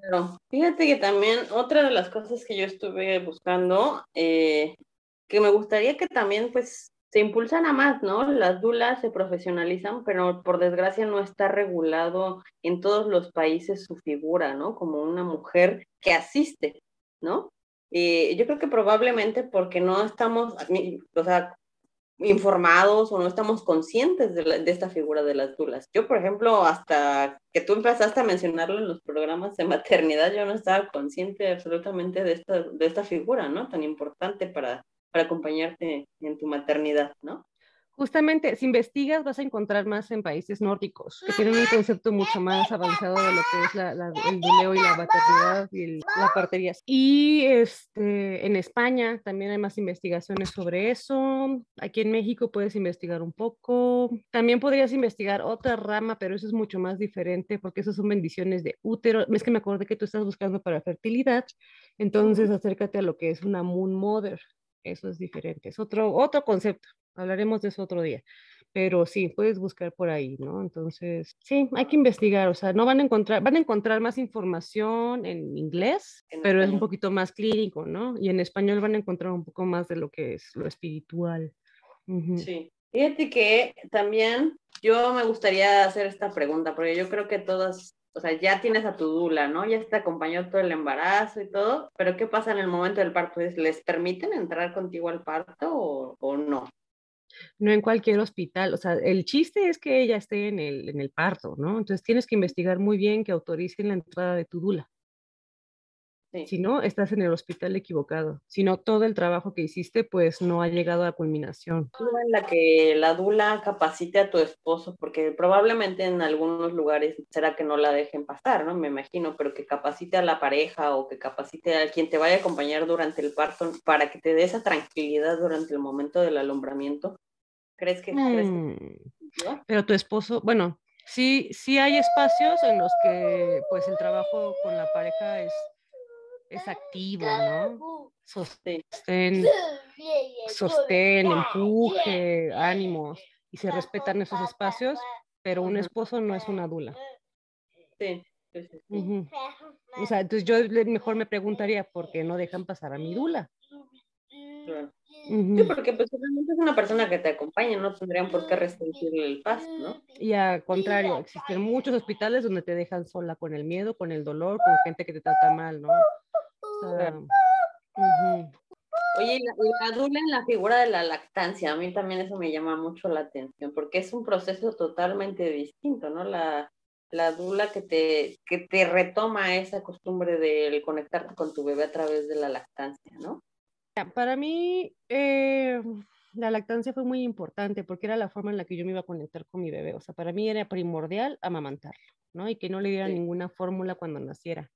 Pero fíjate que también otra de las cosas que yo estuve buscando, eh, que me gustaría que también pues se impulsan a más, ¿no? Las dulas se profesionalizan, pero por desgracia no está regulado en todos los países su figura, ¿no? Como una mujer que asiste, ¿no? Y yo creo que probablemente porque no estamos, o sea, informados o no estamos conscientes de, esta figura de las dulas. Yo, por ejemplo, hasta que tú empezaste a mencionarlo en los programas de maternidad, yo no estaba consciente absolutamente de esta, de esta figura, ¿no? Tan importante para, para acompañarte en tu maternidad, ¿no? Justamente, si investigas, vas a encontrar más en países nórdicos, que tienen un concepto mucho más avanzado de lo que es la, el buleo y la maternidad y la partería. Y este, en España también hay más investigaciones sobre eso. Aquí en México puedes investigar un poco. También podrías investigar otra rama, pero eso es mucho más diferente porque esas son bendiciones de útero. Es que me acordé que tú estás buscando para fertilidad, entonces acércate a lo que es una moon mother. Eso es diferente, es otro, otro concepto hablaremos de eso otro día. Pero sí, puedes buscar por ahí, ¿no? Entonces, sí, hay que investigar, o sea, no van a encontrar, van a encontrar más información en inglés, pero es un poquito más clínico, ¿no? Y en español van a encontrar un poco más de lo que es lo espiritual. Sí. Fíjate que también yo me gustaría hacer esta pregunta, porque yo creo que todas o sea, ya tienes a tu dula, ¿no? Ya te acompañó todo el embarazo y todo, pero ¿qué pasa en el momento del parto? ¿Les permiten entrar contigo al parto o, o no? no en cualquier hospital. O sea, el chiste es que ella esté en el, en el parto, ¿no? Entonces tienes que investigar muy bien que autoricen la entrada de tu dula. Si no, estás en el hospital equivocado. Si no, todo el trabajo que hiciste, pues no ha llegado a culminación. En la que la dula capacite a tu esposo, porque probablemente en algunos lugares será que no la dejen pasar, ¿no? Me imagino, pero que capacite a la pareja o que capacite a quien te vaya a acompañar durante el parto para que te dé esa tranquilidad durante el momento del alumbramiento. ¿Crees que? Mm, pero tu esposo, bueno, sí, sí hay espacios en los que pues el trabajo con la pareja es es activo, ¿no? Sostén, sostén, empuje, ánimos, y se respetan esos espacios, pero un esposo no es una dula. Sí. O sea, entonces yo mejor me preguntaría por qué no dejan pasar a mi dula. Sí, porque pues realmente es una persona que te acompaña, no tendrían por qué restringirle el paso, ¿no? Y al contrario, existen muchos hospitales donde te dejan sola con el miedo, con el dolor, con gente que te trata mal, ¿no? Oye, la, la dula en la figura de la lactancia, a mí también eso me llama mucho la atención, porque es un proceso totalmente distinto, ¿no? La, la dula que te, que te retoma esa costumbre de conectarte con tu bebé a través de la lactancia, ¿no? Para mí, eh, la lactancia fue muy importante porque era la forma en la que yo me iba a conectar con mi bebé. O sea, para mí era primordial amamantarlo, ¿no? Y que no le diera ninguna fórmula cuando naciera.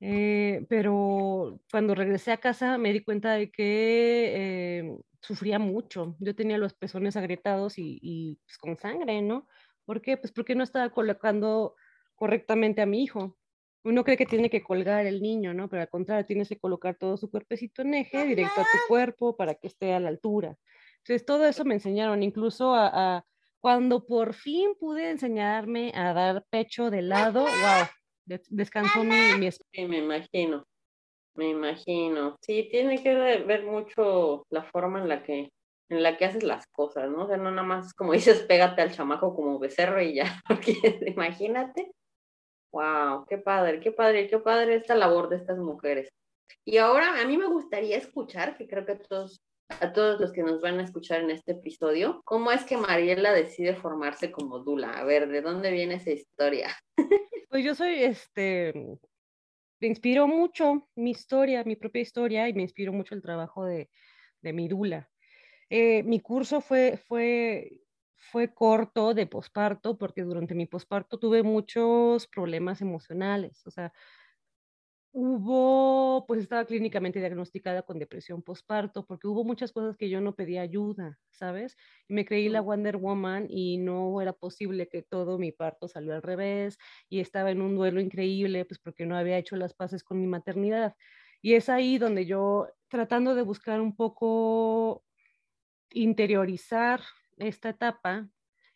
Eh, pero cuando regresé a casa me di cuenta de que eh, sufría mucho. Yo tenía los pezones agrietados y, y pues, con sangre, ¿no? ¿Por qué? Pues porque no estaba colocando correctamente a mi hijo uno cree que tiene que colgar el niño, ¿no? Pero al contrario, tienes que colocar todo su cuerpecito en eje, directo a tu cuerpo, para que esté a la altura. Entonces, todo eso me enseñaron, incluso a, cuando por fin pude enseñarme a dar pecho de lado, wow, descansó mi, mi Sí, me imagino, me imagino. Sí, tiene que ver mucho la forma en la que en la que haces las cosas, ¿no? O sea, no nada más como dices, pégate al chamaco como becerro y ya, porque imagínate Wow, qué padre, qué padre, qué padre esta labor de estas mujeres. Y ahora a mí me gustaría escuchar, que creo que a todos, a todos los que nos van a escuchar en este episodio, cómo es que Mariela decide formarse como Dula. A ver, ¿de dónde viene esa historia? Pues yo soy, este, me inspiró mucho mi historia, mi propia historia, y me inspiró mucho el trabajo de, de mi Dula. Eh, mi curso fue, fue fue corto de posparto porque durante mi posparto tuve muchos problemas emocionales, o sea, hubo, pues estaba clínicamente diagnosticada con depresión posparto porque hubo muchas cosas que yo no pedía ayuda, ¿sabes? Y me creí la Wonder Woman y no era posible que todo mi parto salió al revés y estaba en un duelo increíble, pues porque no había hecho las paces con mi maternidad. Y es ahí donde yo, tratando de buscar un poco interiorizar esta etapa,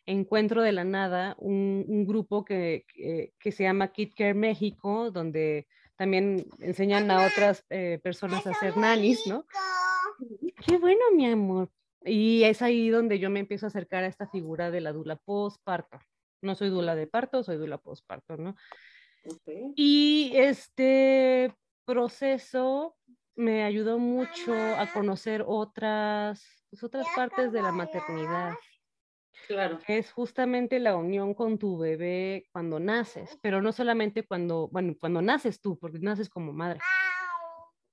encuentro de la nada un, grupo que, que, se llama Kid Care México, donde también enseñan a otras eh, personas a hacer nanis, ¿no? Qué bueno, mi amor. Y es ahí donde yo me empiezo a acercar a esta figura de la dula postparto. No soy dula de parto, soy dula postparto, ¿no? Y este proceso me ayudó mucho a conocer otras pues, otras partes de la maternidad. Claro. es justamente la unión con tu bebé cuando naces, pero no solamente cuando, bueno, cuando naces tú, porque naces como madre.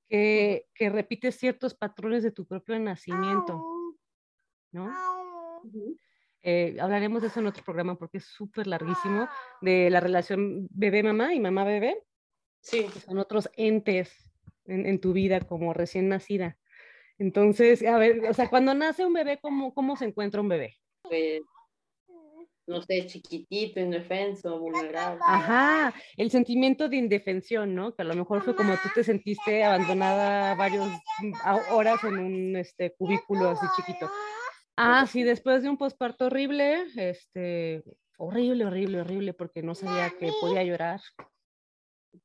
Que, que repites ciertos patrones de tu propio nacimiento, ¿no? Eh, hablaremos de eso en otro programa porque es súper larguísimo, de la relación bebé-mamá y mamá-bebé. Sí. Que son otros entes en, en, tu vida como recién nacida. Entonces, a ver, o sea, cuando nace un bebé, ¿cómo, cómo se encuentra un bebé? Pues, no sé, chiquitito, indefenso, vulnerable. Ajá, el sentimiento de indefensión, ¿no? Que a lo mejor fue como tú te sentiste abandonada varias horas en un este, cubículo así chiquito. Ah, sí, después de un posparto horrible, este, horrible, horrible, horrible, porque no sabía que podía llorar,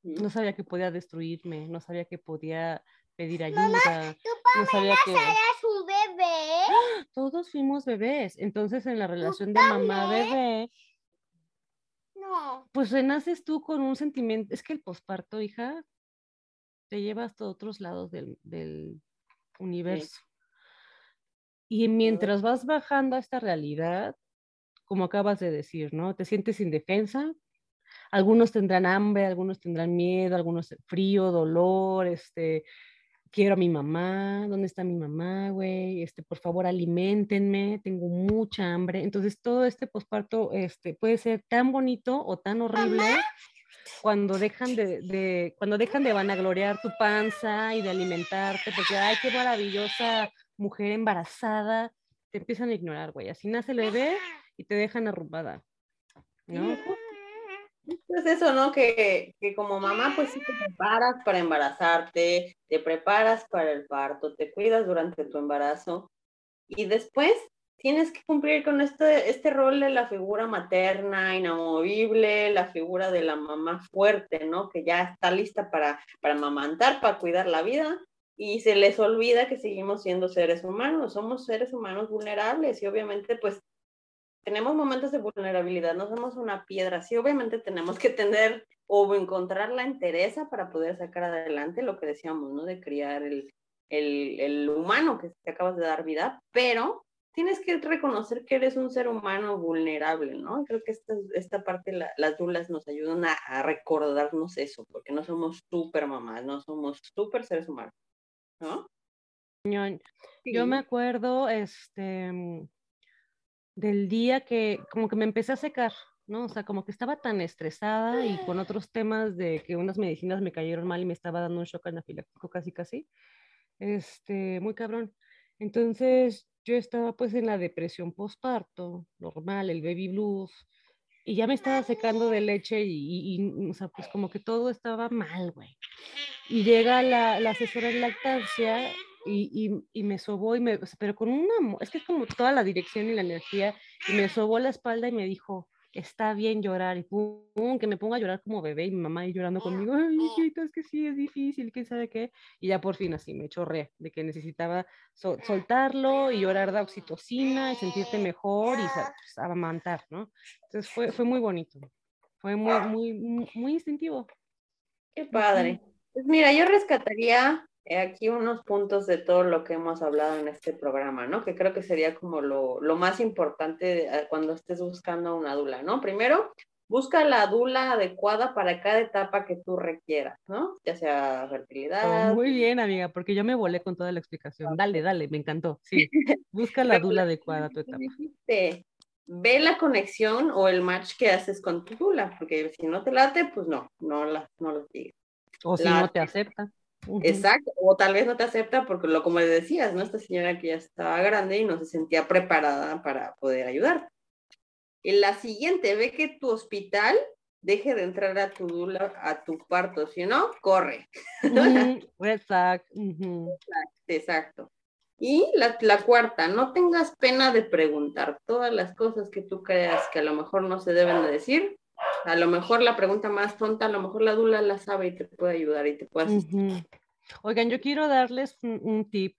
no sabía que podía destruirme, no sabía que podía pedir ayuda. no sabía que un bebé. Todos fuimos bebés. Entonces, en la relación de mamá-bebé, no. pues renaces tú con un sentimiento. Es que el posparto, hija, te lleva hasta otros lados del, del universo. Y mientras vas bajando a esta realidad, como acabas de decir, ¿no? Te sientes indefensa. Algunos tendrán hambre, algunos tendrán miedo, algunos frío, dolor, este, quiero a mi mamá, ¿dónde está mi mamá, güey? Este, por favor, alimentenme, tengo mucha hambre. Entonces, todo este posparto este, puede ser tan bonito o tan horrible cuando dejan de, de, cuando dejan de vanagloriar tu panza y de alimentarte, porque, ay, qué maravillosa mujer embarazada, te empiezan a ignorar, güey. Así nace el bebé y te dejan arrumbada, ¿no? Es eso, ¿no? Que, que, como mamá, pues sí te preparas para embarazarte, te preparas para el parto, te cuidas durante tu embarazo y después tienes que cumplir con este, este rol de la figura materna, inamovible, la figura de la mamá fuerte, ¿no? Que ya está lista para, para amamantar, para cuidar la vida y se les olvida que seguimos siendo seres humanos, somos seres humanos vulnerables y obviamente pues tenemos momentos de vulnerabilidad, no somos una piedra, sí obviamente tenemos que tener o encontrar la entereza para poder sacar adelante lo que decíamos, ¿no? De criar el, el, el humano que te acabas de dar vida, pero tienes que reconocer que eres un ser humano vulnerable, ¿no? Creo que esta, esta parte, las dulas nos ayudan a, recordarnos eso, porque no somos súper mamás, no somos súper seres humanos, ¿no? Yo me acuerdo, este, mm, del día que como que me empecé a secar, ¿no? O sea, como que estaba tan estresada y con otros temas de que unas medicinas me cayeron mal y me estaba dando un shock anafiláctico casi casi, este, muy cabrón. Entonces, yo estaba pues en la depresión postparto, normal, el baby blues, y ya me estaba secando de leche y, o sea, pues como que todo estaba mal, güey. Y llega la, la asesora en lactancia y, y, me sobó, y me, pero con una, es que es como toda la dirección y la energía, y me sobó la espalda y me dijo, está bien llorar, y pum, que me ponga a llorar como bebé, y mi mamá ahí llorando conmigo, ay, hijito, es que sí, es difícil, quién sabe qué, y ya por fin así me chorré, de que necesitaba soltarlo y llorar de oxitocina y sentirte mejor y pues, amamantar, ¿no? Entonces fue, fue muy bonito, fue muy, muy, muy instintivo. Qué padre. Pues mira, yo rescataría aquí unos puntos de todo lo que hemos hablado en este programa, ¿no? Que creo que sería como lo, lo más importante eh, cuando estés buscando una dula, ¿no? Primero, busca la dula adecuada para cada etapa que tú requieras, ¿no? Ya sea fertilidad. muy bien, amiga, porque yo me volé con toda la explicación. Dale, dale, me encantó. Sí, busca la dula adecuada a tu etapa. Ve la conexión o el match que haces con tu dula, porque si no te late, pues no, no, la, no lo digas. O si no te acepta. Exacto, o tal vez no te acepta porque lo como le decías, ¿no? Esta señora que ya estaba grande y no se sentía preparada para poder ayudar. Y la siguiente, ve que tu hospital deje de entrar a tu a tu parto, si no, corre. exacto. exacto. Y la, la, cuarta, no tengas pena de preguntar todas las cosas que tú creas que a lo mejor no se deben de decir, a lo mejor la pregunta más tonta, a lo mejor la dula la sabe y te puede ayudar y te puede asistir. Oigan, yo quiero darles un, tip.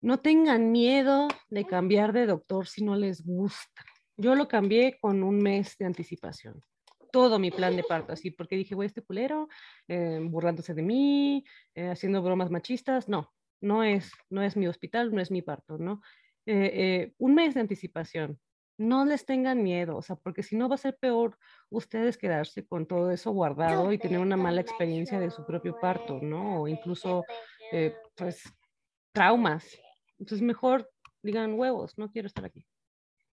No tengan miedo de cambiar de doctor si no les gusta. Yo lo cambié con un mes de anticipación. Todo mi plan de parto, así, porque dije, güey, este culero, eh, burlándose de mí, eh, haciendo bromas machistas. No, no es, no es mi hospital, no es mi parto, ¿no? Eh, un mes de anticipación no les tengan miedo, o sea, porque si no va a ser peor ustedes quedarse con todo eso guardado y tener una mala experiencia de su propio parto, ¿no? O incluso, eh, pues, traumas. Entonces, mejor digan huevos, no quiero estar aquí.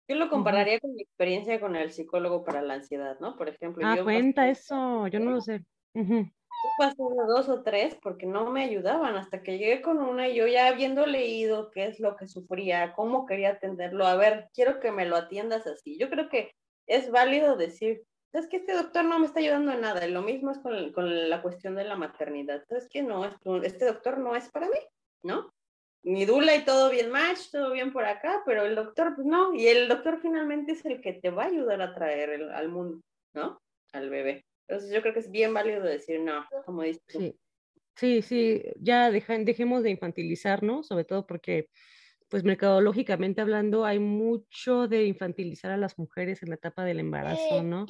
Yo lo compararía con mi experiencia con el psicólogo para la ansiedad, ¿no? Por ejemplo. Ah, cuenta eso, yo no lo sé pasé dos o tres porque no me ayudaban hasta que llegué con una y yo ya habiendo leído qué es lo que sufría, cómo quería atenderlo, a ver, quiero que me lo atiendas así. Yo creo que es válido decir, es que este doctor no me está ayudando en nada. Lo mismo es con, con la cuestión de la maternidad. Es que no, este doctor no es para mí, ¿no? Mi dula y todo bien match, todo bien por acá, pero el doctor, pues no. Y el doctor finalmente es el que te va a ayudar a traer al mundo, ¿no? Al bebé. Entonces yo creo que es bien válido decir no, como dices Sí, sí, sí, ya dejemos de infantilizar, ¿no? Sobre todo porque, pues mercadológicamente hablando, hay mucho de infantilizar a las mujeres en la etapa del embarazo, ¿no?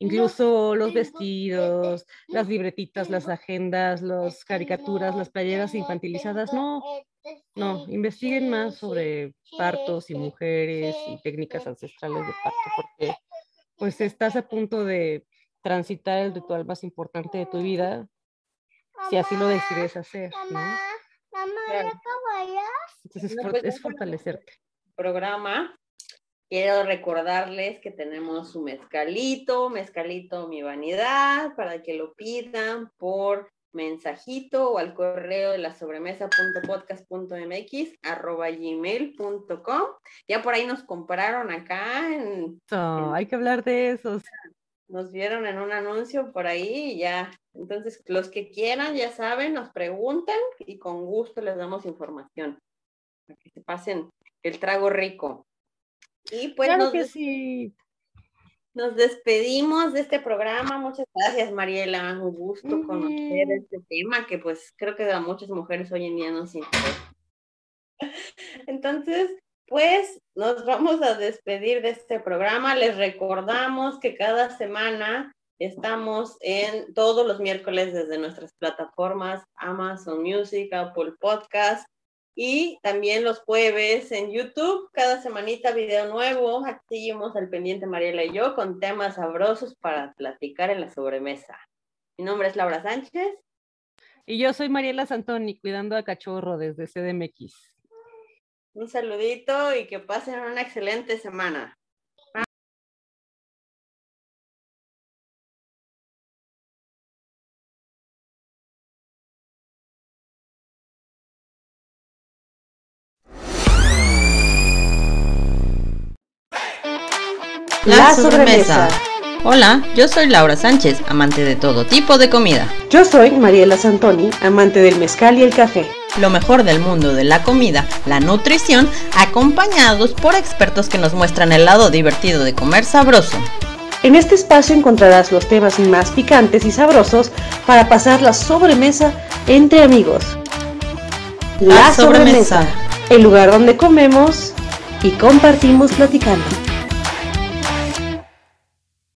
Incluso los vestidos, las libretitas, las agendas, las caricaturas, las playeras infantilizadas, no, no, investiguen más sobre partos y mujeres y técnicas ancestrales de parto, porque pues estás a punto de transitar el ritual más importante de tu vida, si así lo decides hacer, ¿no? Entonces es, pues, fortalecerte. Programa. Quiero recordarles que tenemos su mezcalito, mezcalito mi vanidad, para que lo pidan por mensajito o al correo de la sobremesa.podcast.mx arroba gmail.com. Ya por ahí nos compraron acá en, Hay que hablar de esos nos vieron en un anuncio por ahí y ya. Entonces, los que quieran, ya saben, nos preguntan y con gusto les damos información. Para que se pasen el trago rico. Y pues claro que sí. nos despedimos de este programa. Muchas gracias, Mariela. Un gusto conocer este tema que pues creo que a muchas mujeres hoy en día nos interesa. Entonces, pues nos vamos a despedir de este programa. Les recordamos que cada semana estamos en todos los miércoles desde nuestras plataformas Amazon Music, Apple Podcast y también los jueves en YouTube. Cada semanita video nuevo. Aquí seguimos al pendiente Mariela y yo con temas sabrosos para platicar en la sobremesa. Mi nombre es Laura Sánchez. Y yo soy Mariela Santoni, cuidando a cachorro desde CDMX. Un saludito y que pasen una excelente semana. La sobremesa. Hola, yo soy Laura Sánchez, amante de todo tipo de comida. Yo soy Mariela Santoni, amante del mezcal y el café. Lo mejor del mundo de la comida, la nutrición, acompañados por expertos que nos muestran el lado divertido de comer sabroso. En este espacio encontrarás los temas más picantes y sabrosos para pasar la sobremesa entre amigos. La, sobremesa, el lugar donde comemos y compartimos platicando.